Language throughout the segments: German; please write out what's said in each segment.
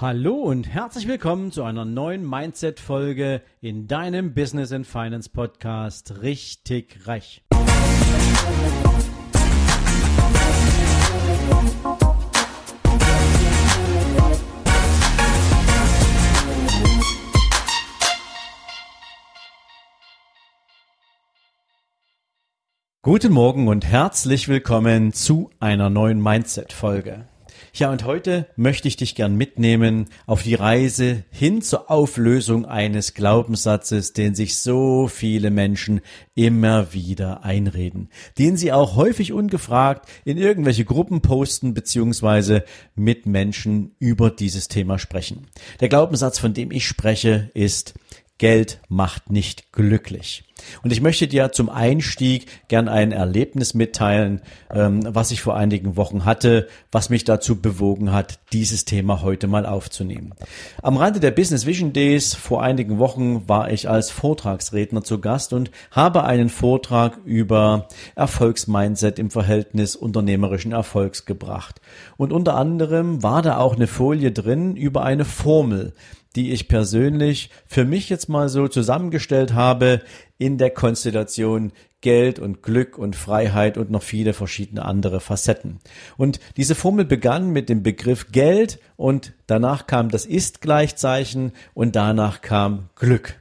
Hallo und herzlich willkommen zu einer neuen Mindset-Folge in deinem Business and Finance Podcast Richtig Reich. Guten Morgen und herzlich willkommen zu einer neuen Mindset-Folge. Ja, und heute möchte ich dich gern mitnehmen auf die Reise hin zur Auflösung eines Glaubenssatzes, den sich so viele Menschen immer wieder einreden, den sie auch häufig ungefragt in irgendwelche Gruppen posten beziehungsweise mit Menschen über dieses Thema sprechen. Der Glaubenssatz, von dem ich spreche, ist Geld macht nicht glücklich. Und ich möchte dir zum Einstieg gern ein Erlebnis mitteilen, ähm, was ich vor einigen Wochen hatte, was mich dazu bewogen hat, dieses Thema heute mal aufzunehmen. Am Rande der Business Vision Days vor einigen Wochen war ich als Vortragsredner zu Gast und habe einen Vortrag über Erfolgsmindset im Verhältnis unternehmerischen Erfolgs gebracht. Und unter anderem war da auch eine Folie drin über eine Formel, die ich persönlich für mich jetzt mal so zusammengestellt habe in der Konstellation Geld und Glück und Freiheit und noch viele verschiedene andere Facetten. Und diese Formel begann mit dem Begriff Geld und danach kam das Ist-Gleichzeichen und danach kam Glück.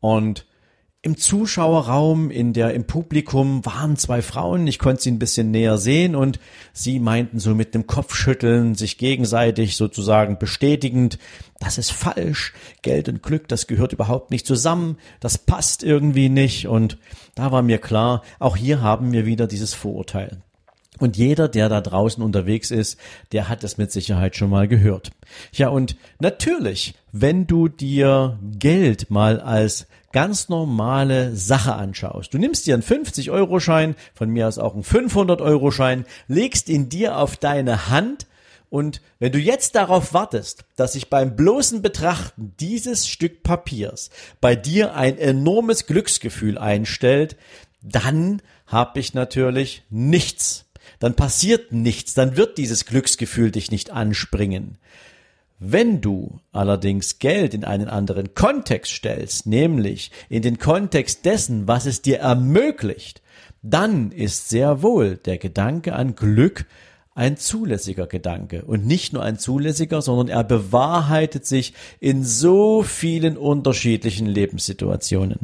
Und im Zuschauerraum, in der, im Publikum waren zwei Frauen, ich konnte sie ein bisschen näher sehen und sie meinten so mit dem Kopfschütteln, sich gegenseitig sozusagen bestätigend, das ist falsch, Geld und Glück, das gehört überhaupt nicht zusammen, das passt irgendwie nicht und da war mir klar, auch hier haben wir wieder dieses Vorurteil. Und jeder, der da draußen unterwegs ist, der hat es mit Sicherheit schon mal gehört. Ja, und natürlich, wenn du dir Geld mal als ganz normale Sache anschaust. Du nimmst dir einen 50-Euro-Schein, von mir aus auch einen 500-Euro-Schein, legst ihn dir auf deine Hand und wenn du jetzt darauf wartest, dass sich beim bloßen Betrachten dieses Stück Papiers bei dir ein enormes Glücksgefühl einstellt, dann habe ich natürlich nichts. Dann passiert nichts, dann wird dieses Glücksgefühl dich nicht anspringen. Wenn du allerdings Geld in einen anderen Kontext stellst, nämlich in den Kontext dessen, was es dir ermöglicht, dann ist sehr wohl der Gedanke an Glück ein zulässiger Gedanke. Und nicht nur ein zulässiger, sondern er bewahrheitet sich in so vielen unterschiedlichen Lebenssituationen.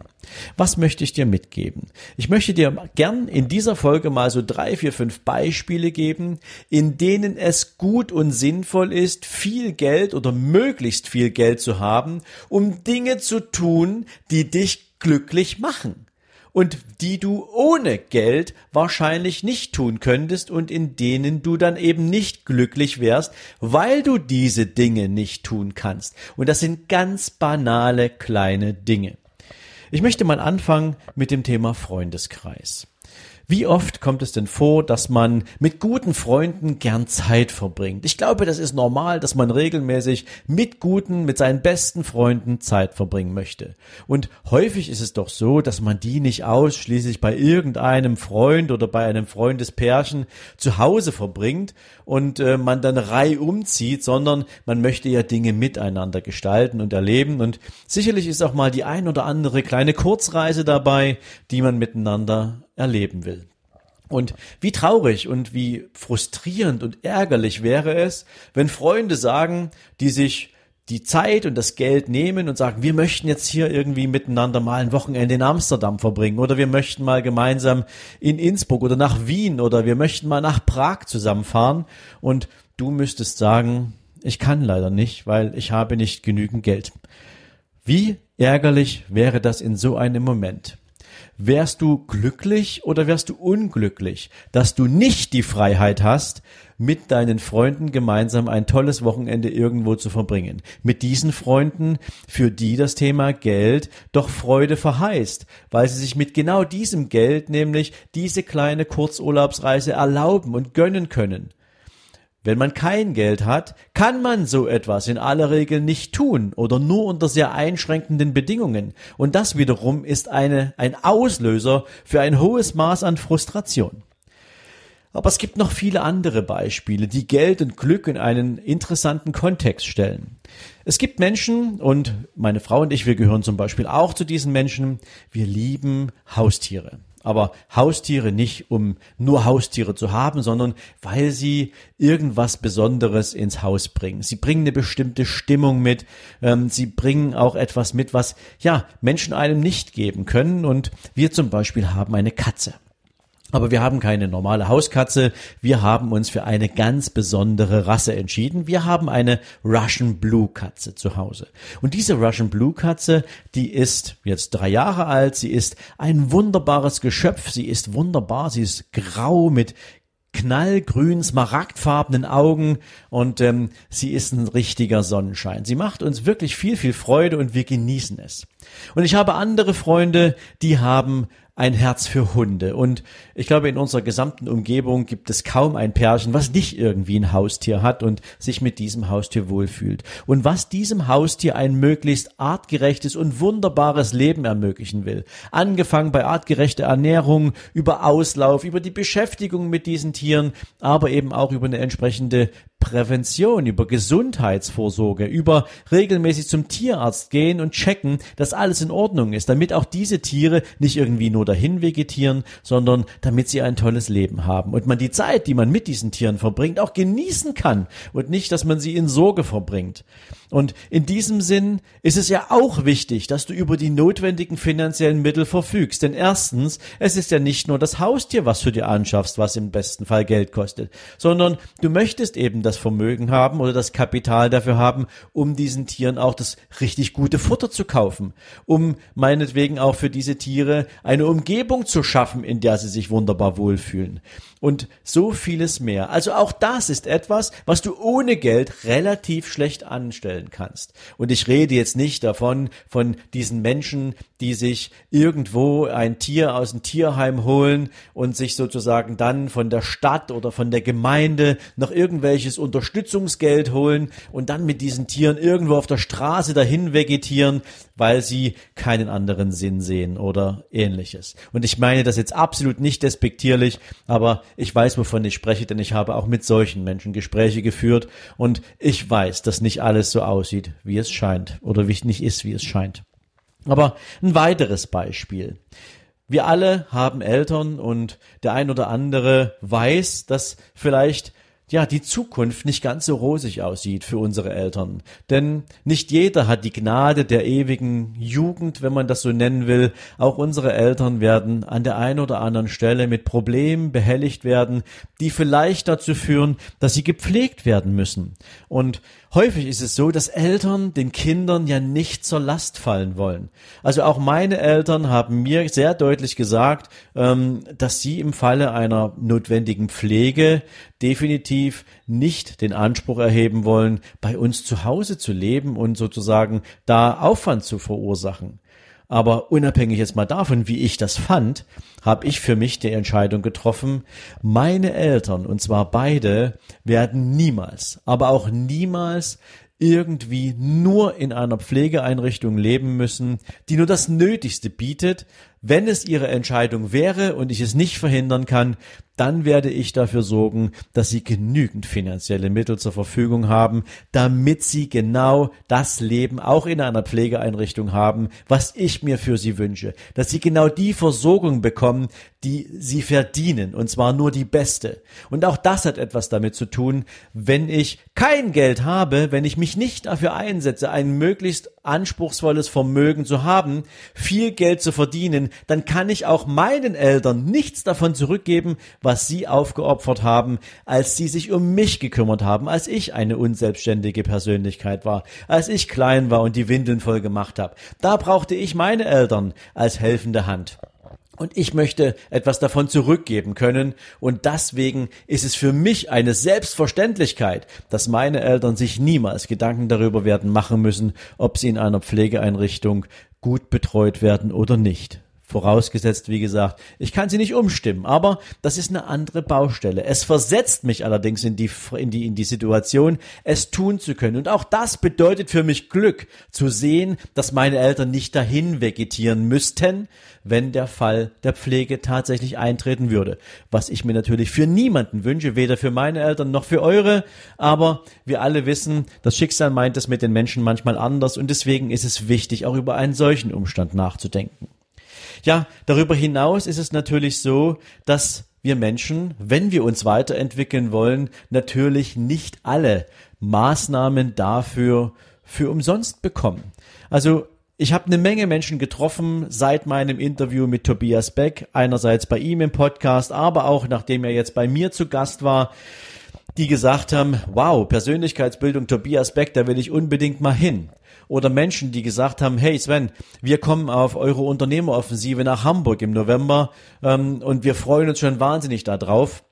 Was möchte ich dir mitgeben? Ich möchte dir gern in dieser Folge mal so drei, vier, fünf Beispiele geben, in denen es gut und sinnvoll ist, viel Geld oder möglichst viel Geld zu haben, um Dinge zu tun, die dich glücklich machen und die du ohne Geld wahrscheinlich nicht tun könntest und in denen du dann eben nicht glücklich wärst, weil du diese Dinge nicht tun kannst. Und das sind ganz banale kleine Dinge. Ich möchte mal anfangen mit dem Thema Freundeskreis. Wie oft kommt es denn vor, dass man mit guten Freunden gern Zeit verbringt? Ich glaube, das ist normal, dass man regelmäßig mit guten, mit seinen besten Freunden Zeit verbringen möchte. Und häufig ist es doch so, dass man die nicht ausschließlich bei irgendeinem Freund oder bei einem Freundespärchen zu Hause verbringt und äh, man dann Reihe umzieht, sondern man möchte ja Dinge miteinander gestalten und erleben. Und sicherlich ist auch mal die ein oder andere kleine Kurzreise dabei, die man miteinander erleben will. Und wie traurig und wie frustrierend und ärgerlich wäre es, wenn Freunde sagen, die sich die Zeit und das Geld nehmen und sagen, wir möchten jetzt hier irgendwie miteinander mal ein Wochenende in Amsterdam verbringen oder wir möchten mal gemeinsam in Innsbruck oder nach Wien oder wir möchten mal nach Prag zusammenfahren und du müsstest sagen, ich kann leider nicht, weil ich habe nicht genügend Geld. Wie ärgerlich wäre das in so einem Moment? Wärst du glücklich oder wärst du unglücklich, dass du nicht die Freiheit hast, mit deinen Freunden gemeinsam ein tolles Wochenende irgendwo zu verbringen. Mit diesen Freunden, für die das Thema Geld doch Freude verheißt, weil sie sich mit genau diesem Geld nämlich diese kleine Kurzurlaubsreise erlauben und gönnen können. Wenn man kein Geld hat, kann man so etwas in aller Regel nicht tun oder nur unter sehr einschränkenden Bedingungen. Und das wiederum ist eine, ein Auslöser für ein hohes Maß an Frustration. Aber es gibt noch viele andere Beispiele, die Geld und Glück in einen interessanten Kontext stellen. Es gibt Menschen, und meine Frau und ich, wir gehören zum Beispiel auch zu diesen Menschen, wir lieben Haustiere. Aber Haustiere nicht, um nur Haustiere zu haben, sondern weil sie irgendwas Besonderes ins Haus bringen. Sie bringen eine bestimmte Stimmung mit. Ähm, sie bringen auch etwas mit, was ja Menschen einem nicht geben können. Und wir zum Beispiel haben eine Katze. Aber wir haben keine normale Hauskatze. Wir haben uns für eine ganz besondere Rasse entschieden. Wir haben eine Russian Blue Katze zu Hause. Und diese Russian Blue Katze, die ist jetzt drei Jahre alt. Sie ist ein wunderbares Geschöpf. Sie ist wunderbar. Sie ist grau mit knallgrün, smaragdfarbenen Augen und ähm, sie ist ein richtiger Sonnenschein. Sie macht uns wirklich viel, viel Freude und wir genießen es. Und ich habe andere Freunde, die haben ein Herz für Hunde. Und ich glaube, in unserer gesamten Umgebung gibt es kaum ein Pärchen, was nicht irgendwie ein Haustier hat und sich mit diesem Haustier wohlfühlt. Und was diesem Haustier ein möglichst artgerechtes und wunderbares Leben ermöglichen will. Angefangen bei artgerechter Ernährung, über Auslauf, über die Beschäftigung mit diesen Tieren, aber eben auch über eine entsprechende Prävention, über Gesundheitsvorsorge, über regelmäßig zum Tierarzt gehen und checken, dass alles in Ordnung ist, damit auch diese Tiere nicht irgendwie nur dahin vegetieren, sondern damit sie ein tolles Leben haben und man die Zeit, die man mit diesen Tieren verbringt, auch genießen kann und nicht, dass man sie in Sorge verbringt. Und in diesem Sinn ist es ja auch wichtig, dass du über die notwendigen finanziellen Mittel verfügst. Denn erstens, es ist ja nicht nur das Haustier, was du dir anschaffst, was im besten Fall Geld kostet, sondern du möchtest eben das Vermögen haben oder das Kapital dafür haben, um diesen Tieren auch das richtig gute Futter zu kaufen, um meinetwegen auch für diese Tiere eine Umgebung zu schaffen, in der sie sich wunderbar wohlfühlen und so vieles mehr. Also auch das ist etwas, was du ohne Geld relativ schlecht anstellen kannst. Und ich rede jetzt nicht davon, von diesen Menschen, die sich irgendwo ein Tier aus dem Tierheim holen und sich sozusagen dann von der Stadt oder von der Gemeinde noch irgendwelches Unterstützungsgeld holen und dann mit diesen Tieren irgendwo auf der Straße dahin vegetieren, weil sie keinen anderen Sinn sehen oder ähnliches. Und ich meine das jetzt absolut nicht despektierlich, aber ich weiß, wovon ich spreche, denn ich habe auch mit solchen Menschen Gespräche geführt und ich weiß, dass nicht alles so aussieht, wie es scheint oder wie nicht ist, wie es scheint. Aber ein weiteres Beispiel. Wir alle haben Eltern und der ein oder andere weiß, dass vielleicht ja, die Zukunft nicht ganz so rosig aussieht für unsere Eltern. Denn nicht jeder hat die Gnade der ewigen Jugend, wenn man das so nennen will. Auch unsere Eltern werden an der einen oder anderen Stelle mit Problemen behelligt werden, die vielleicht dazu führen, dass sie gepflegt werden müssen. Und häufig ist es so, dass Eltern den Kindern ja nicht zur Last fallen wollen. Also auch meine Eltern haben mir sehr deutlich gesagt, ähm, dass sie im Falle einer notwendigen Pflege definitiv nicht den Anspruch erheben wollen, bei uns zu Hause zu leben und sozusagen da Aufwand zu verursachen. Aber unabhängig jetzt mal davon, wie ich das fand, habe ich für mich die Entscheidung getroffen, meine Eltern, und zwar beide, werden niemals, aber auch niemals irgendwie nur in einer Pflegeeinrichtung leben müssen, die nur das Nötigste bietet, wenn es ihre Entscheidung wäre und ich es nicht verhindern kann, dann werde ich dafür sorgen, dass sie genügend finanzielle Mittel zur Verfügung haben, damit sie genau das Leben auch in einer Pflegeeinrichtung haben, was ich mir für sie wünsche, dass sie genau die Versorgung bekommen, die sie verdienen, und zwar nur die beste. Und auch das hat etwas damit zu tun, wenn ich kein Geld habe, wenn ich mich nicht dafür einsetze, ein möglichst anspruchsvolles Vermögen zu haben, viel Geld zu verdienen, dann kann ich auch meinen Eltern nichts davon zurückgeben, was sie aufgeopfert haben, als sie sich um mich gekümmert haben, als ich eine unselbstständige Persönlichkeit war, als ich klein war und die Windeln voll gemacht habe. Da brauchte ich meine Eltern als helfende Hand. Und ich möchte etwas davon zurückgeben können. Und deswegen ist es für mich eine Selbstverständlichkeit, dass meine Eltern sich niemals Gedanken darüber werden machen müssen, ob sie in einer Pflegeeinrichtung gut betreut werden oder nicht. Vorausgesetzt, wie gesagt, ich kann sie nicht umstimmen, aber das ist eine andere Baustelle. Es versetzt mich allerdings in die, in die, in die Situation, es tun zu können. Und auch das bedeutet für mich Glück, zu sehen, dass meine Eltern nicht dahin vegetieren müssten, wenn der Fall der Pflege tatsächlich eintreten würde. Was ich mir natürlich für niemanden wünsche, weder für meine Eltern noch für eure, aber wir alle wissen, das Schicksal meint es mit den Menschen manchmal anders und deswegen ist es wichtig, auch über einen solchen Umstand nachzudenken. Ja, darüber hinaus ist es natürlich so, dass wir Menschen, wenn wir uns weiterentwickeln wollen, natürlich nicht alle Maßnahmen dafür für umsonst bekommen. Also ich habe eine Menge Menschen getroffen seit meinem Interview mit Tobias Beck, einerseits bei ihm im Podcast, aber auch nachdem er jetzt bei mir zu Gast war, die gesagt haben, wow, Persönlichkeitsbildung Tobias Beck, da will ich unbedingt mal hin. Oder Menschen, die gesagt haben, hey Sven, wir kommen auf eure Unternehmeroffensive nach Hamburg im November ähm, und wir freuen uns schon wahnsinnig darauf.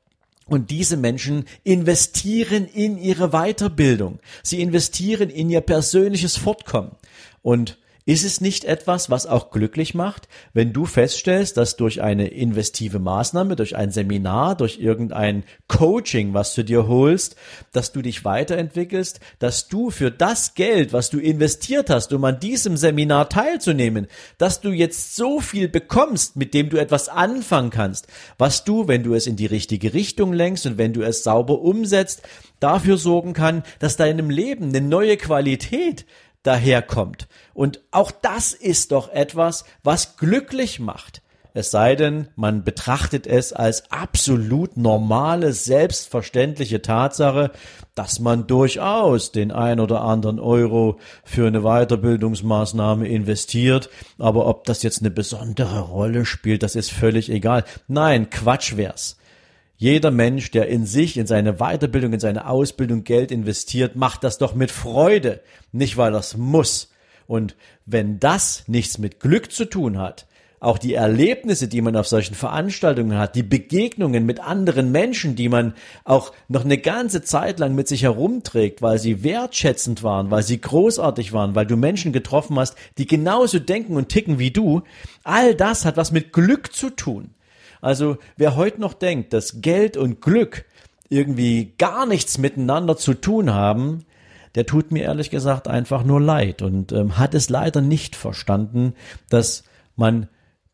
Und diese Menschen investieren in ihre Weiterbildung. Sie investieren in ihr persönliches Fortkommen. Und ist es nicht etwas, was auch glücklich macht, wenn du feststellst, dass durch eine investive Maßnahme, durch ein Seminar, durch irgendein Coaching, was du dir holst, dass du dich weiterentwickelst, dass du für das Geld, was du investiert hast, um an diesem Seminar teilzunehmen, dass du jetzt so viel bekommst, mit dem du etwas anfangen kannst, was du, wenn du es in die richtige Richtung lenkst und wenn du es sauber umsetzt, dafür sorgen kann, dass deinem Leben eine neue Qualität daherkommt. Und auch das ist doch etwas, was glücklich macht. Es sei denn, man betrachtet es als absolut normale, selbstverständliche Tatsache, dass man durchaus den ein oder anderen Euro für eine Weiterbildungsmaßnahme investiert. Aber ob das jetzt eine besondere Rolle spielt, das ist völlig egal. Nein, Quatsch wär's. Jeder Mensch, der in sich, in seine Weiterbildung, in seine Ausbildung Geld investiert, macht das doch mit Freude, nicht weil das muss. Und wenn das nichts mit Glück zu tun hat, auch die Erlebnisse, die man auf solchen Veranstaltungen hat, die Begegnungen mit anderen Menschen, die man auch noch eine ganze Zeit lang mit sich herumträgt, weil sie wertschätzend waren, weil sie großartig waren, weil du Menschen getroffen hast, die genauso denken und ticken wie du, all das hat was mit Glück zu tun. Also wer heute noch denkt, dass Geld und Glück irgendwie gar nichts miteinander zu tun haben, der tut mir ehrlich gesagt einfach nur leid und ähm, hat es leider nicht verstanden, dass man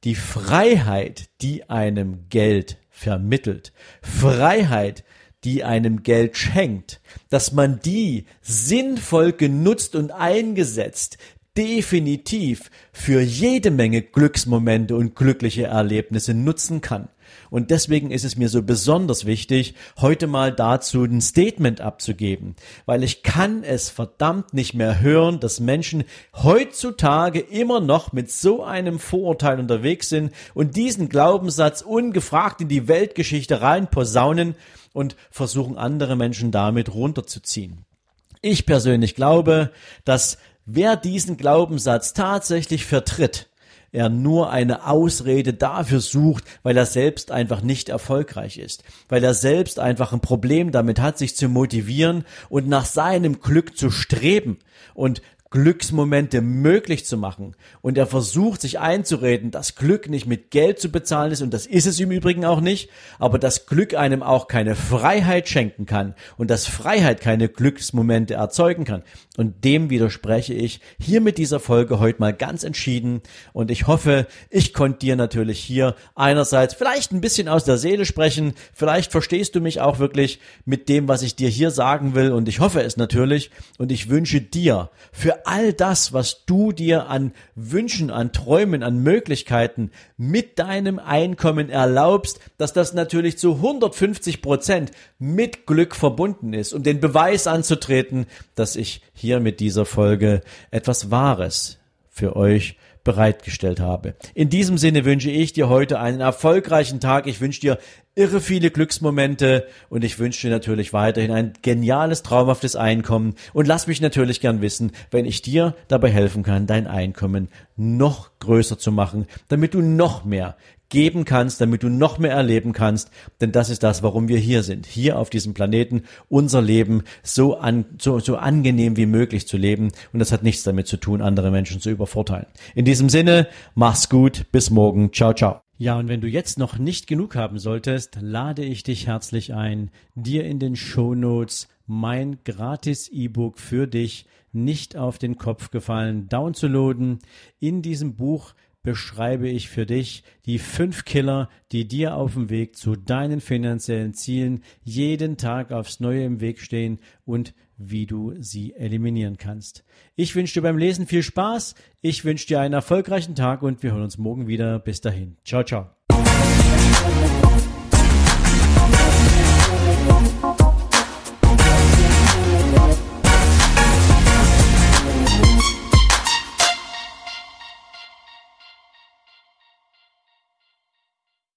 die Freiheit, die einem Geld vermittelt, Freiheit, die einem Geld schenkt, dass man die sinnvoll genutzt und eingesetzt, definitiv für jede Menge Glücksmomente und glückliche Erlebnisse nutzen kann. Und deswegen ist es mir so besonders wichtig, heute mal dazu ein Statement abzugeben, weil ich kann es verdammt nicht mehr hören, dass Menschen heutzutage immer noch mit so einem Vorurteil unterwegs sind und diesen Glaubenssatz ungefragt in die Weltgeschichte rein posaunen und versuchen andere Menschen damit runterzuziehen. Ich persönlich glaube, dass Wer diesen Glaubenssatz tatsächlich vertritt, er nur eine Ausrede dafür sucht, weil er selbst einfach nicht erfolgreich ist, weil er selbst einfach ein Problem damit hat, sich zu motivieren und nach seinem Glück zu streben. Und Glücksmomente möglich zu machen. Und er versucht sich einzureden, dass Glück nicht mit Geld zu bezahlen ist, und das ist es im Übrigen auch nicht, aber dass Glück einem auch keine Freiheit schenken kann und dass Freiheit keine Glücksmomente erzeugen kann. Und dem widerspreche ich hier mit dieser Folge heute mal ganz entschieden. Und ich hoffe, ich konnte dir natürlich hier einerseits vielleicht ein bisschen aus der Seele sprechen. Vielleicht verstehst du mich auch wirklich mit dem, was ich dir hier sagen will. Und ich hoffe es natürlich. Und ich wünsche dir für all das, was du dir an Wünschen, an Träumen, an Möglichkeiten mit deinem Einkommen erlaubst, dass das natürlich zu 150 Prozent mit Glück verbunden ist, um den Beweis anzutreten, dass ich hier mit dieser Folge etwas Wahres für euch bereitgestellt habe. In diesem Sinne wünsche ich dir heute einen erfolgreichen Tag. Ich wünsche dir irre viele Glücksmomente und ich wünsche dir natürlich weiterhin ein geniales, traumhaftes Einkommen und lass mich natürlich gern wissen, wenn ich dir dabei helfen kann, dein Einkommen noch größer zu machen, damit du noch mehr geben kannst, damit du noch mehr erleben kannst. Denn das ist das, warum wir hier sind. Hier auf diesem Planeten unser Leben so, an, so, so angenehm wie möglich zu leben. Und das hat nichts damit zu tun, andere Menschen zu übervorteilen. In diesem Sinne, mach's gut. Bis morgen. Ciao, ciao. Ja, und wenn du jetzt noch nicht genug haben solltest, lade ich dich herzlich ein, dir in den Show Notes mein gratis E-Book für dich nicht auf den Kopf gefallen downzuladen. In diesem Buch beschreibe ich für dich die fünf Killer, die dir auf dem Weg zu deinen finanziellen Zielen jeden Tag aufs Neue im Weg stehen und wie du sie eliminieren kannst. Ich wünsche dir beim Lesen viel Spaß, ich wünsche dir einen erfolgreichen Tag und wir hören uns morgen wieder. Bis dahin. Ciao, ciao.